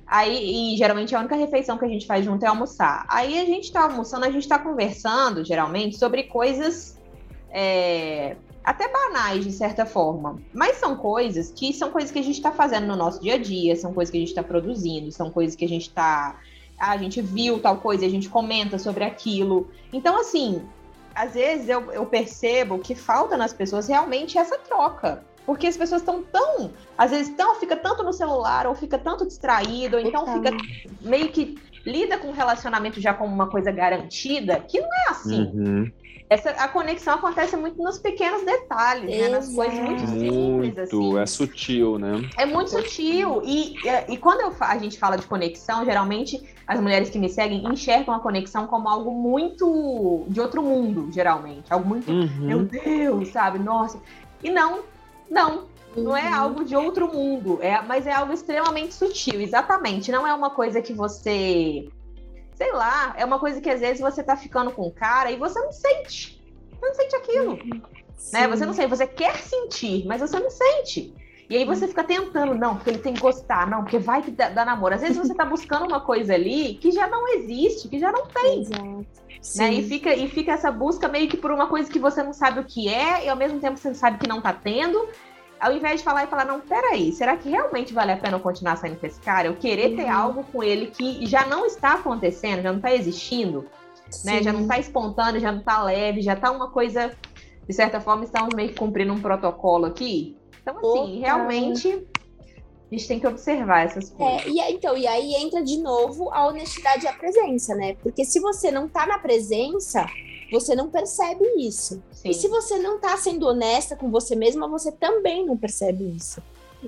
Aí, e geralmente a única refeição que a gente faz junto é almoçar. Aí a gente tá almoçando, a gente tá conversando, geralmente, sobre coisas é, até banais, de certa forma. Mas são coisas que são coisas que a gente está fazendo no nosso dia a dia, são coisas que a gente está produzindo, são coisas que a gente está. Ah, a gente viu tal coisa, a gente comenta sobre aquilo. Então, assim, às vezes eu, eu percebo que falta nas pessoas realmente essa troca. Porque as pessoas estão tão, às vezes, tão, fica tanto no celular, ou fica tanto distraído, ou então fica meio que lida com o relacionamento já como uma coisa garantida, que não é assim. Uhum. Essa, a conexão acontece muito nos pequenos detalhes, né? Nas coisas muito simples, assim. É sutil, né? É muito sutil. E, e, e quando eu, a gente fala de conexão, geralmente as mulheres que me seguem enxergam a conexão como algo muito de outro mundo, geralmente. Algo muito, uhum. meu Deus, sabe? Nossa. E não, não, não é uhum. algo de outro mundo, é, mas é algo extremamente sutil, exatamente. Não é uma coisa que você, sei lá, é uma coisa que às vezes você tá ficando com o cara e você não sente. Você não sente aquilo. Uhum. Né? Você não sente, você quer sentir, mas você não sente. E aí você fica tentando, não, porque ele tem que gostar, não, porque vai que dá, dá namoro. Às vezes você tá buscando uma coisa ali que já não existe, que já não tem. Exato. Né? E, fica, e fica essa busca meio que por uma coisa que você não sabe o que é, e ao mesmo tempo você sabe que não tá tendo. Ao invés de falar e falar, não, peraí, será que realmente vale a pena eu continuar saindo com esse cara? Eu querer uhum. ter algo com ele que já não está acontecendo, já não está existindo, né? Já não está espontâneo, já não está leve, já está uma coisa, de certa forma, estamos meio que cumprindo um protocolo aqui. Então, assim, Opa. realmente a gente tem que observar essas é, coisas. É, e, então, e aí entra de novo a honestidade e a presença, né? Porque se você não tá na presença, você não percebe isso. Sim. E se você não tá sendo honesta com você mesma, você também não percebe isso.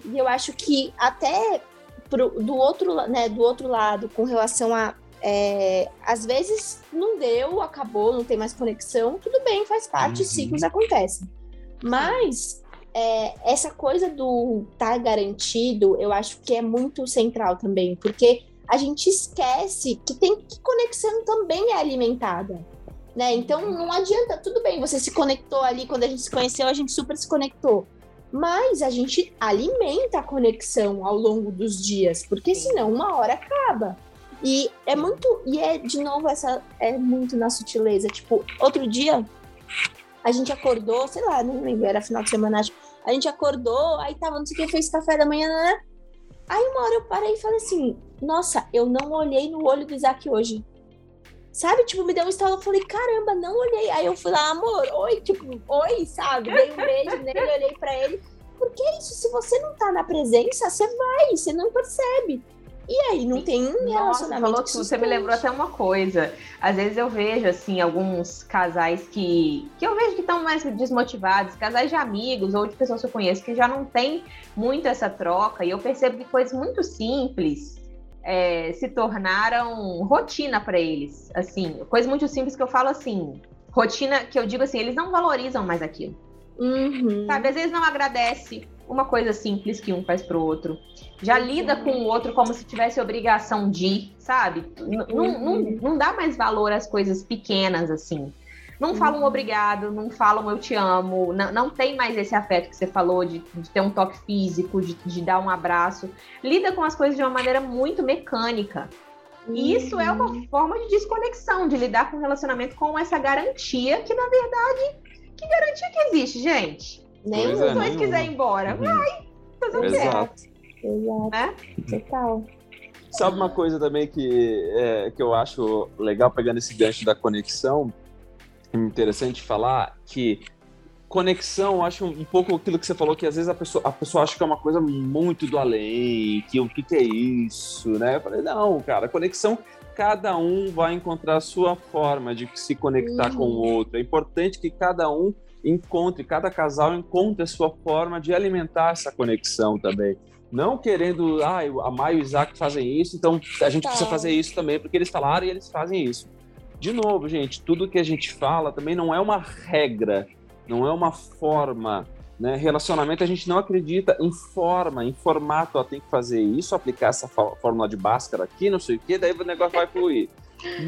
E eu acho que até pro, do, outro, né, do outro lado, com relação a. É, às vezes não deu, acabou, não tem mais conexão, tudo bem, faz parte, uhum. ciclos acontecem. Mas é, essa coisa do estar tá garantido, eu acho que é muito central também, porque a gente esquece que tem que conexão também é alimentada. Né? Então não adianta, tudo bem, você se conectou ali quando a gente se conheceu, a gente super se conectou. Mas a gente alimenta a conexão ao longo dos dias, porque senão uma hora acaba. E é muito, e é de novo essa é muito na sutileza, tipo, outro dia a gente acordou, sei lá, não lembro, era final de semana, acho. A gente acordou, aí tava, não sei o que, fez café da manhã, né? Aí uma hora eu parei e falei assim, nossa, eu não olhei no olho do Isaac hoje. Sabe, tipo, me deu um estalo, eu falei, caramba, não olhei. Aí eu fui lá, amor, oi, tipo, oi, sabe? Dei um beijo nele, olhei pra ele. Porque é isso, se você não tá na presença, você vai, você não percebe. E aí, não tem relacionamento. Nossa, você me lembrou até uma coisa. Às vezes eu vejo, assim, alguns casais que. que eu vejo que estão mais desmotivados, casais de amigos ou de pessoas que eu conheço, que já não tem muito essa troca. E eu percebo que coisas muito simples é, se tornaram rotina para eles. Assim, coisas muito simples que eu falo assim. Rotina que eu digo assim, eles não valorizam mais aquilo. Uhum. Sabe, às vezes não agradece uma coisa simples que um faz pro outro. Já lida com o outro como se tivesse obrigação de, sabe? Não, não, não dá mais valor às coisas pequenas assim. Não falam obrigado, não falam eu te amo, não, não tem mais esse afeto que você falou de, de ter um toque físico, de, de, dar um abraço. Lida com as coisas de uma maneira muito mecânica. E isso é uma uhum. forma de desconexão, de lidar com o relacionamento com essa garantia que, na verdade, que garantia que existe, gente? Nem os é, dois quiser ir embora. Uhum. Vai, fazer o quê? Exato. Exato. Né? Total. Sabe uma coisa também que, é, que eu acho legal, pegando esse gancho da conexão, interessante falar, que conexão, eu acho um pouco aquilo que você falou, que às vezes a pessoa, a pessoa acha que é uma coisa muito do além, que o que, que é isso, né? Eu falei, não, cara, conexão, cada um vai encontrar a sua forma de se conectar uhum. com o outro. É importante que cada um encontre, cada casal encontre a sua forma de alimentar essa conexão também. Não querendo, ah, a Maio e o Isaac fazem isso, então a gente tá. precisa fazer isso também, porque eles falaram e eles fazem isso. De novo, gente, tudo que a gente fala também não é uma regra, não é uma forma. Né? Relacionamento a gente não acredita em forma, em formato, ó, tem que fazer isso, aplicar essa fórmula de Bhaskara aqui, não sei o que, daí o negócio vai fluir.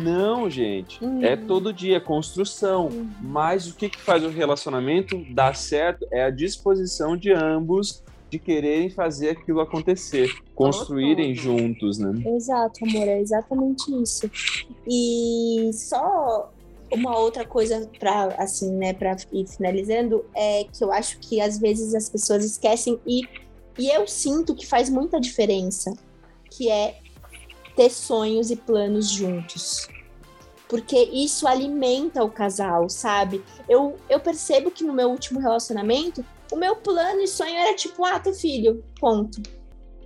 Não, gente. Uhum. É todo dia, construção. Uhum. Mas o que, que faz o relacionamento dar certo é a disposição de ambos de quererem fazer aquilo acontecer, construírem juntos, né? Exato, amor, é exatamente isso. E só uma outra coisa para assim, né, para ir finalizando é que eu acho que às vezes as pessoas esquecem e e eu sinto que faz muita diferença, que é ter sonhos e planos juntos. Porque isso alimenta o casal, sabe? Eu, eu percebo que no meu último relacionamento, o meu plano e sonho era tipo, ah, ter filho, ponto.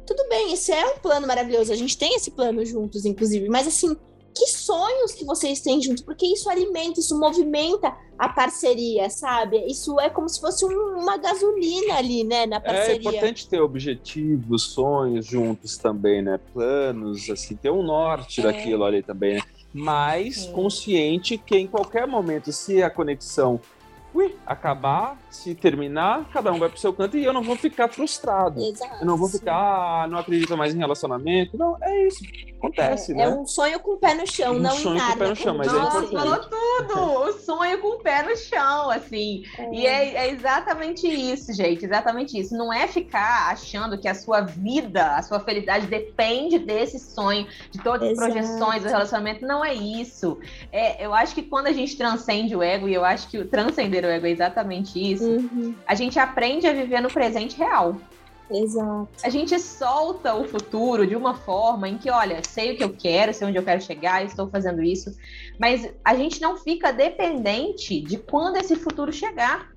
Tudo bem, esse é um plano maravilhoso, a gente tem esse plano juntos, inclusive, mas assim, que sonhos que vocês têm juntos, porque isso alimenta, isso movimenta a parceria, sabe? Isso é como se fosse um, uma gasolina ali, né, na é parceria. É importante ter objetivos, sonhos juntos também, né? Planos, assim, ter um norte é. daquilo ali também, né? Mas consciente que em qualquer momento, se a conexão ui, acabar, se terminar, cada um vai pro seu canto e eu não vou ficar frustrado. Exato. Eu não vou ficar, ah, não acredito mais em relacionamento. Não, é isso. Acontece, é, né? É um sonho com o pé no chão, um não sonho em nada. com o pé no chão, mas Nossa, é importante. falou tudo! O sonho com o pé no chão, assim. É. E é, é, exatamente isso, gente. Exatamente isso. Não é ficar achando que a sua vida, a sua felicidade depende desse sonho, de todas as projeções do relacionamento. Não é isso. É, eu acho que quando a gente transcende o ego, e eu acho que o o ego é exatamente isso, uhum. a gente aprende a viver no presente real. Exato. A gente solta o futuro de uma forma em que, olha, sei o que eu quero, sei onde eu quero chegar, estou fazendo isso, mas a gente não fica dependente de quando esse futuro chegar.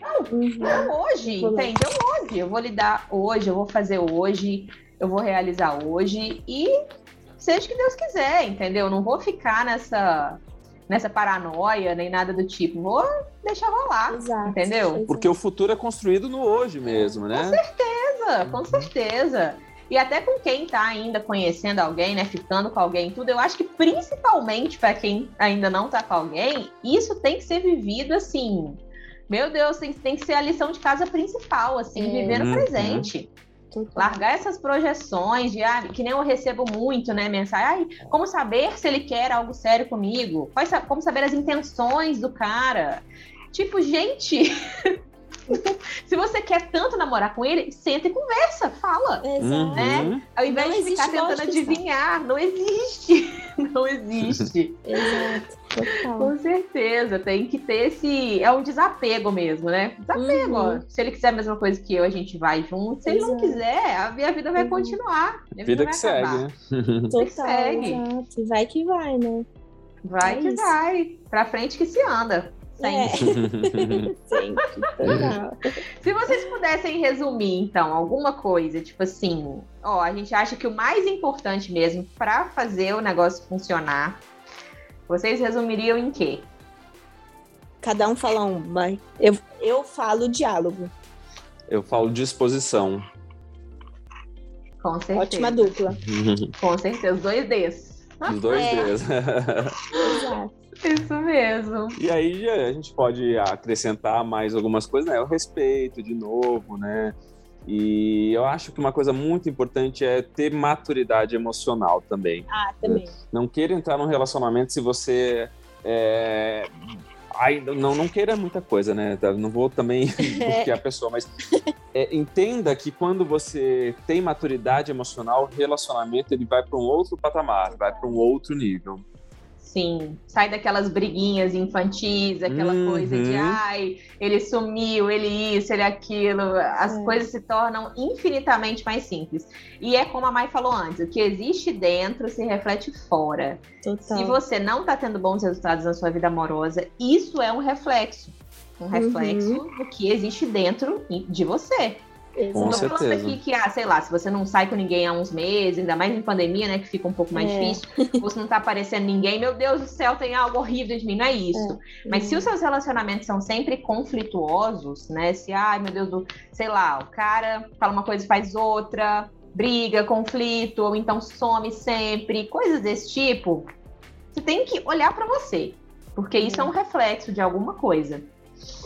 Não, uhum. é hoje, uhum. entendeu? Hoje. Eu vou lidar hoje, eu vou fazer hoje, eu vou realizar hoje e seja o que Deus quiser, entendeu? Não vou ficar nessa nessa paranoia nem nada do tipo. Vou deixar rolar, Exato. entendeu? Porque o futuro é construído no hoje mesmo, né? Com certeza, com certeza. E até com quem tá ainda conhecendo alguém, né, ficando com alguém, tudo, eu acho que principalmente para quem ainda não tá com alguém, isso tem que ser vivido assim. Meu Deus, tem, tem que ser a lição de casa principal, assim, é. viver no uhum. Largar essas projeções de, ah, que nem eu recebo muito, né, mensagem, ah, como saber se ele quer algo sério comigo? Como saber as intenções do cara? Tipo, gente, (laughs) se você quer tanto namorar com ele, senta e conversa, fala. Exato. Né? Ao invés não de ficar tentando adivinhar, não existe. (laughs) Não existe. Exato. Total. Com certeza, tem que ter esse. É um desapego mesmo, né? Desapego. Uhum. Se ele quiser a mesma coisa que eu, a gente vai junto. Se Exato. ele não quiser, a minha vida vai uhum. continuar. Minha vida, vida que segue, né? Total, segue. Exato. Vai que vai, né? Vai é que isso. vai. Pra frente que se anda. Sempre. É. Sempre. (laughs) (laughs) Se vocês pudessem resumir, então, alguma coisa, tipo assim, ó, a gente acha que o mais importante mesmo para fazer o negócio funcionar, vocês resumiriam em quê? Cada um fala um, mas eu, eu falo diálogo. Eu falo disposição. Com certeza. Ótima dupla. (laughs) Com certeza, os dois Ds. Os dois é. Ds. Exato. Isso mesmo. E aí a gente pode acrescentar mais algumas coisas, né? O respeito, de novo, né? E eu acho que uma coisa muito importante é ter maturidade emocional também. Ah, também. Não queira entrar num relacionamento se você é, ainda não, não queira muita coisa, né? Não vou também (laughs) porque a pessoa, mas é, entenda que quando você tem maturidade emocional, o relacionamento ele vai para um outro patamar, vai para um outro nível. Sim, sai daquelas briguinhas infantis, aquela uhum. coisa de ai, ele sumiu, ele isso, ele aquilo. As é. coisas se tornam infinitamente mais simples. E é como a Mai falou antes: o que existe dentro se reflete fora. Total. Se você não está tendo bons resultados na sua vida amorosa, isso é um reflexo. Um reflexo uhum. do que existe dentro de você. Com certeza. falando aqui que, ah, sei lá, se você não sai com ninguém há uns meses, ainda mais em pandemia, né, que fica um pouco mais é. difícil, você não tá aparecendo ninguém, meu Deus do céu, tem algo horrível de mim, não é isso. É. Mas se os seus relacionamentos são sempre conflituosos, né, se, ai, meu Deus do, sei lá, o cara fala uma coisa e faz outra, briga, conflito, ou então some sempre, coisas desse tipo, você tem que olhar para você, porque isso é um reflexo de alguma coisa.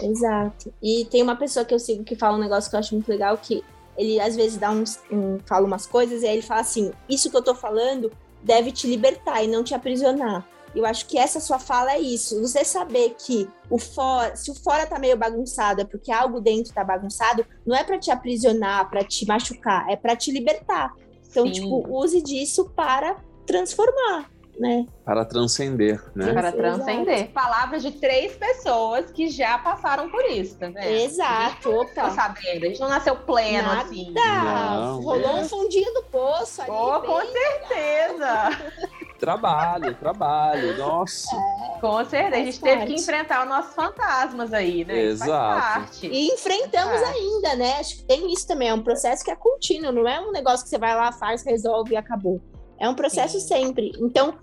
Exato. E tem uma pessoa que eu sigo que fala um negócio que eu acho muito legal, que ele às vezes dá uns, um, fala umas coisas e aí ele fala assim, isso que eu tô falando deve te libertar e não te aprisionar. Eu acho que essa sua fala é isso. Você saber que o fora, se o fora tá meio bagunçado, é porque algo dentro tá bagunçado, não é para te aprisionar, para te machucar, é para te libertar. Então, Sim. tipo, use disso para transformar né? Para transcender, né? Para transcender. Palavras de três pessoas que já passaram por isso, tá vendo? Exato. A gente não sabendo, a gente não nasceu pleno Nada. assim. Não, Rolou é. um fundinho do poço ali. Oh, com certeza. trabalho, trabalho, nossa. É, com certeza, a gente teve que enfrentar os nossos fantasmas aí, né? Exato. E enfrentamos ainda, né? Acho que tem isso também, é um processo que é contínuo, não é um negócio que você vai lá, faz, resolve e acabou. É um processo Sim. sempre. Então,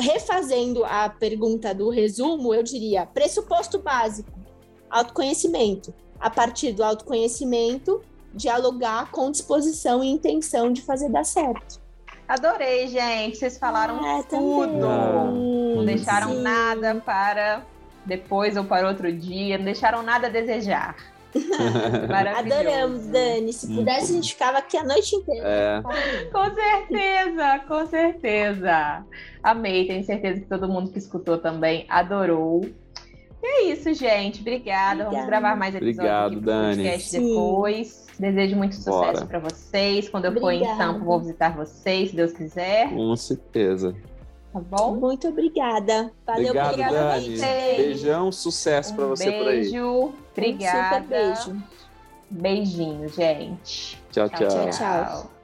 refazendo a pergunta do resumo, eu diria: pressuposto básico, autoconhecimento. A partir do autoconhecimento, dialogar com disposição e intenção de fazer dar certo. Adorei, gente. Vocês falaram é, tudo. Não deixaram Sim. nada para depois ou para outro dia. Não deixaram nada a desejar. Adoramos, Dani. Se pudesse, a gente ficava aqui a noite inteira. É. Com certeza, com certeza. Amei, tenho certeza que todo mundo que escutou também adorou. E é isso, gente. Obrigada. Obrigada. Vamos gravar mais episódios Obrigado, aqui Dani. podcast Sim. depois. Desejo muito sucesso para vocês. Quando eu Obrigada. for em Sampa, vou visitar vocês, se Deus quiser. Com certeza. Tá bom? Muito obrigada. Valeu, Obrigado, obrigada, Dani. Beijão, sucesso um para você beijo, por aí. Beijo, obrigada. Um super beijo. Beijinho, gente. tchau. tchau. tchau, tchau.